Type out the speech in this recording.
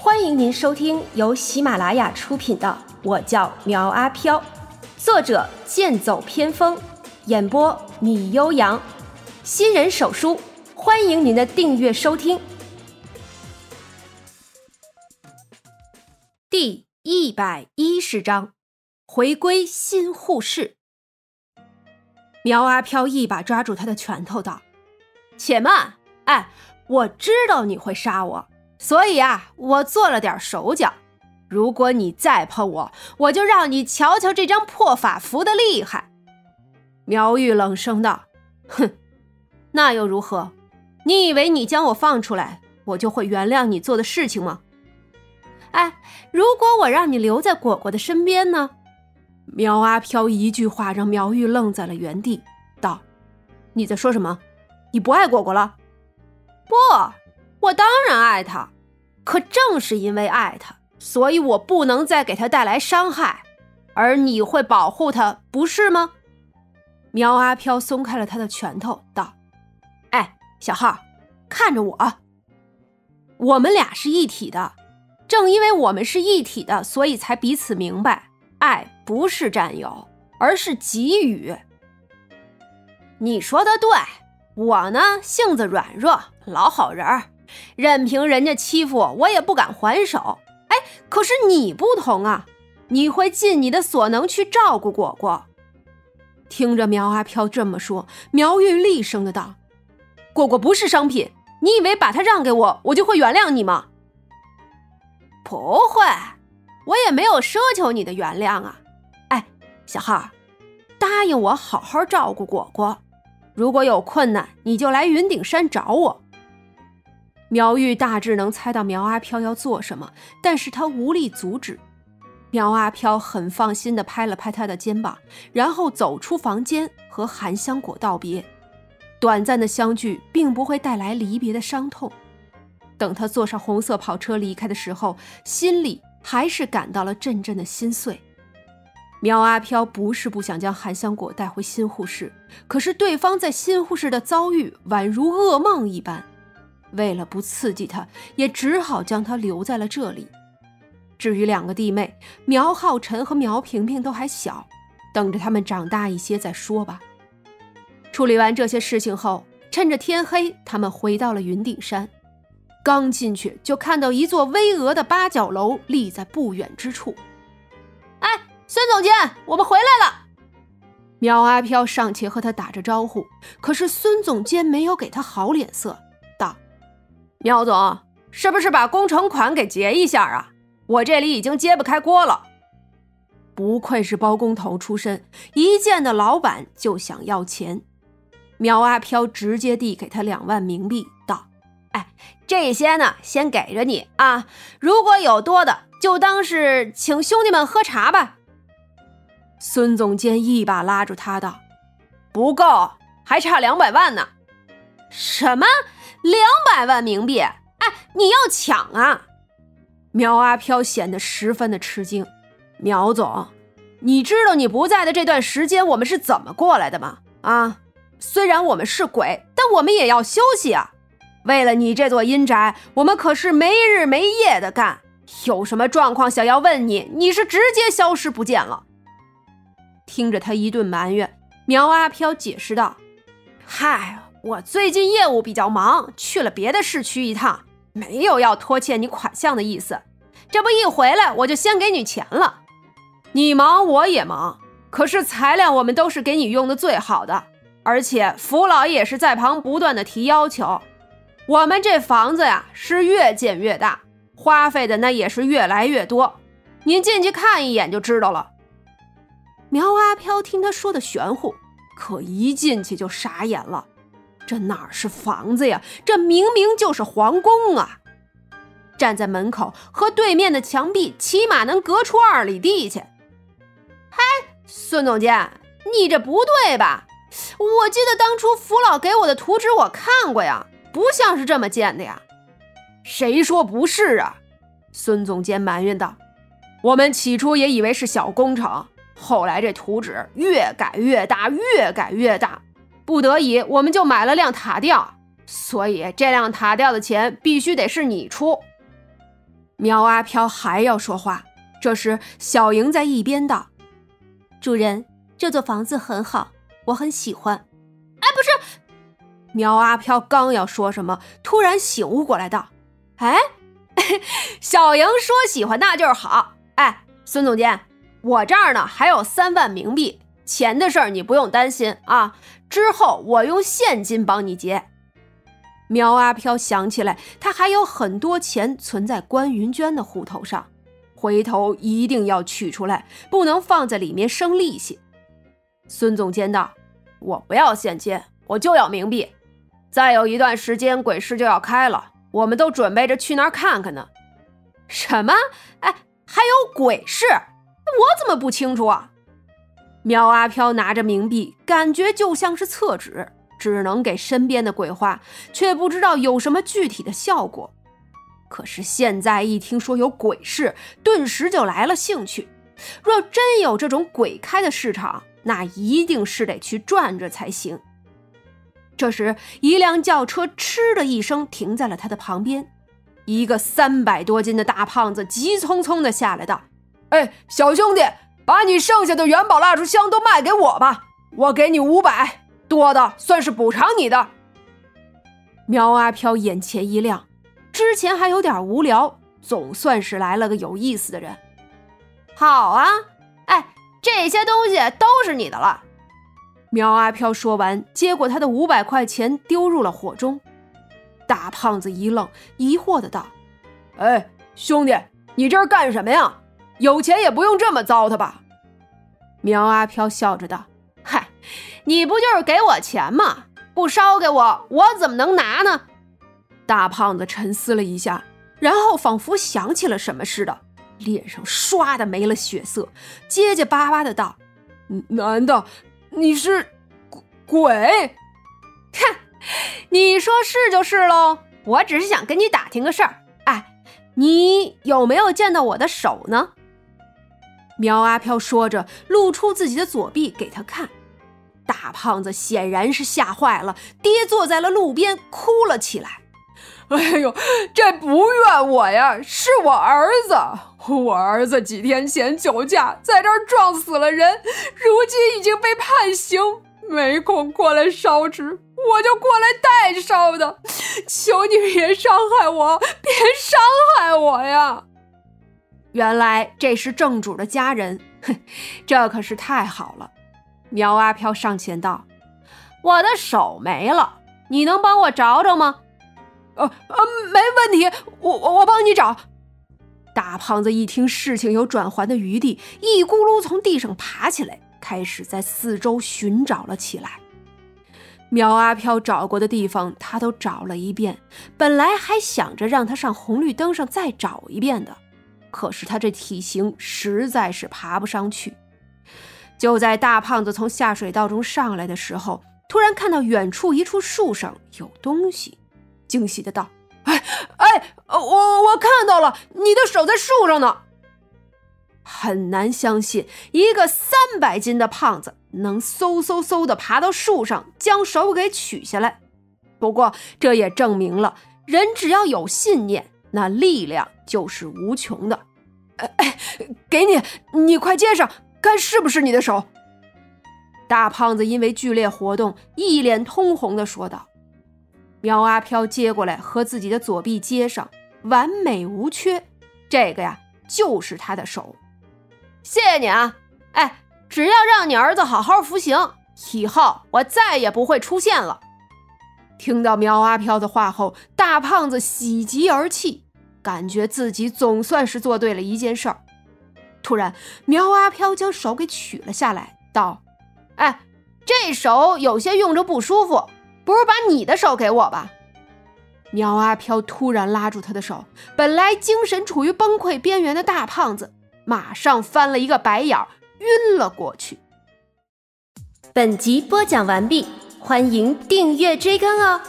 欢迎您收听由喜马拉雅出品的《我叫苗阿飘》，作者剑走偏锋，演播米悠扬，新人手书，欢迎您的订阅收听。第一百一十章，回归新护士。苗阿飘一把抓住他的拳头，道：“且慢，哎，我知道你会杀我。”所以啊，我做了点手脚。如果你再碰我，我就让你瞧瞧这张破法符的厉害。苗玉冷声道：“哼，那又如何？你以为你将我放出来，我就会原谅你做的事情吗？哎，如果我让你留在果果的身边呢？”苗阿飘一句话让苗玉愣在了原地，道：“你在说什么？你不爱果果了？不。”我当然爱他，可正是因为爱他，所以我不能再给他带来伤害。而你会保护他，不是吗？苗阿飘松开了他的拳头，道：“哎，小浩，看着我，我们俩是一体的。正因为我们是一体的，所以才彼此明白，爱不是占有，而是给予。你说的对，我呢性子软弱，老好人儿。”任凭人家欺负我，我也不敢还手。哎，可是你不同啊，你会尽你的所能去照顾果果。听着苗阿飘这么说，苗玉厉声的道：“果果不是商品，你以为把它让给我，我就会原谅你吗？不会，我也没有奢求你的原谅啊。哎，小浩，答应我好好照顾果果，如果有困难，你就来云顶山找我。”苗玉大致能猜到苗阿飘要做什么，但是他无力阻止。苗阿飘很放心地拍了拍他的肩膀，然后走出房间和韩香果道别。短暂的相聚并不会带来离别的伤痛。等他坐上红色跑车离开的时候，心里还是感到了阵阵的心碎。苗阿飘不是不想将韩香果带回新护士，可是对方在新护士的遭遇宛如噩梦一般。为了不刺激他，也只好将他留在了这里。至于两个弟妹苗浩辰和苗萍萍都还小，等着他们长大一些再说吧。处理完这些事情后，趁着天黑，他们回到了云顶山。刚进去，就看到一座巍峨的八角楼立在不远之处。哎，孙总监，我们回来了！苗阿飘上前和他打着招呼，可是孙总监没有给他好脸色。苗总，是不是把工程款给结一下啊？我这里已经揭不开锅了。不愧是包工头出身，一见到老板就想要钱。苗阿飘直接递给他两万冥币，道：“哎，这些呢，先给着你啊。如果有多的，就当是请兄弟们喝茶吧。”孙总监一把拉住他道：“不够，还差两百万呢。”什么？两百万冥币！哎，你要抢啊！苗阿飘显得十分的吃惊。苗总，你知道你不在的这段时间我们是怎么过来的吗？啊，虽然我们是鬼，但我们也要休息啊。为了你这座阴宅，我们可是没日没夜的干。有什么状况想要问你，你是直接消失不见了。听着他一顿埋怨，苗阿飘解释道：“嗨。”我最近业务比较忙，去了别的市区一趟，没有要拖欠你款项的意思。这不一回来，我就先给你钱了。你忙我也忙，可是材料我们都是给你用的最好的，而且福老爷也是在旁不断的提要求。我们这房子呀是越建越大，花费的那也是越来越多。您进去看一眼就知道了。苗阿飘听他说的玄乎，可一进去就傻眼了。这哪是房子呀？这明明就是皇宫啊！站在门口和对面的墙壁起码能隔出二里地去。嗨，孙总监，你这不对吧？我记得当初福老给我的图纸我看过呀，不像是这么建的呀。谁说不是啊？孙总监埋怨道：“我们起初也以为是小工程，后来这图纸越改越大，越改越大。”不得已，我们就买了辆塔吊，所以这辆塔吊的钱必须得是你出。苗阿飘还要说话，这时小莹在一边道：“主人，这座房子很好，我很喜欢。”哎，不是！苗阿飘刚要说什么，突然醒悟过来，道：“哎，小莹说喜欢那就是好。哎，孙总监，我这儿呢还有三万冥币，钱的事儿你不用担心啊，之后我用现金帮你结。”苗阿飘想起来，他还有很多钱存在关云娟的户头上，回头一定要取出来，不能放在里面生利息。孙总监道：“我不要现金，我就要冥币。再有一段时间，鬼市就要开了，我们都准备着去那儿看看呢。”什么？哎，还有鬼市？我怎么不清楚啊？苗阿飘拿着冥币，感觉就像是厕纸。只能给身边的鬼画，却不知道有什么具体的效果。可是现在一听说有鬼市，顿时就来了兴趣。若真有这种鬼开的市场，那一定是得去转转才行。这时，一辆轿车“嗤”的一声停在了他的旁边，一个三百多斤的大胖子急匆匆地下来道：“哎，小兄弟，把你剩下的元宝蜡烛香都卖给我吧，我给你五百。”多的算是补偿你的。苗阿飘眼前一亮，之前还有点无聊，总算是来了个有意思的人。好啊，哎，这些东西都是你的了。苗阿飘说完，接过他的五百块钱，丢入了火中。大胖子一愣，疑惑的道：“哎，兄弟，你这是干什么呀？有钱也不用这么糟蹋吧？”苗阿飘笑着道。嗨你不就是给我钱吗？不烧给我，我怎么能拿呢？大胖子沉思了一下，然后仿佛想起了什么似的，脸上唰的没了血色，结结巴巴的道：“难道你是鬼？哼，你说是就是喽。我只是想跟你打听个事儿。哎，你有没有见到我的手呢？”苗阿飘说着，露出自己的左臂给他看。大胖子显然是吓坏了，跌坐在了路边，哭了起来。哎呦，这不怨我呀，是我儿子。我儿子几天前酒驾，在这儿撞死了人，如今已经被判刑，没空过来烧纸，我就过来代烧的。求你别伤害我，别伤害我呀！原来这是正主的家人，哼，这可是太好了。苗阿飘上前道：“我的手没了，你能帮我找找吗？”“呃呃，没问题，我我我帮你找。”大胖子一听事情有转圜的余地，一咕噜从地上爬起来，开始在四周寻找了起来。苗阿飘找过的地方，他都找了一遍。本来还想着让他上红绿灯上再找一遍的，可是他这体型实在是爬不上去。就在大胖子从下水道中上来的时候，突然看到远处一处树上有东西，惊喜的道：“哎哎，我我看到了，你的手在树上呢！”很难相信一个三百斤的胖子能嗖嗖嗖的爬到树上将手给取下来。不过这也证明了，人只要有信念，那力量就是无穷的。哎哎，给你，你快接上。看是不是你的手？大胖子因为剧烈活动，一脸通红的说道。苗阿飘接过来，和自己的左臂接上，完美无缺。这个呀，就是他的手。谢谢你啊！哎，只要让你儿子好好服刑，以后我再也不会出现了。听到苗阿飘的话后，大胖子喜极而泣，感觉自己总算是做对了一件事儿。突然，苗阿飘将手给取了下来，道：“哎，这手有些用着不舒服，不如把你的手给我吧。”苗阿飘突然拉住他的手，本来精神处于崩溃边缘的大胖子，马上翻了一个白眼，晕了过去。本集播讲完毕，欢迎订阅追更哦。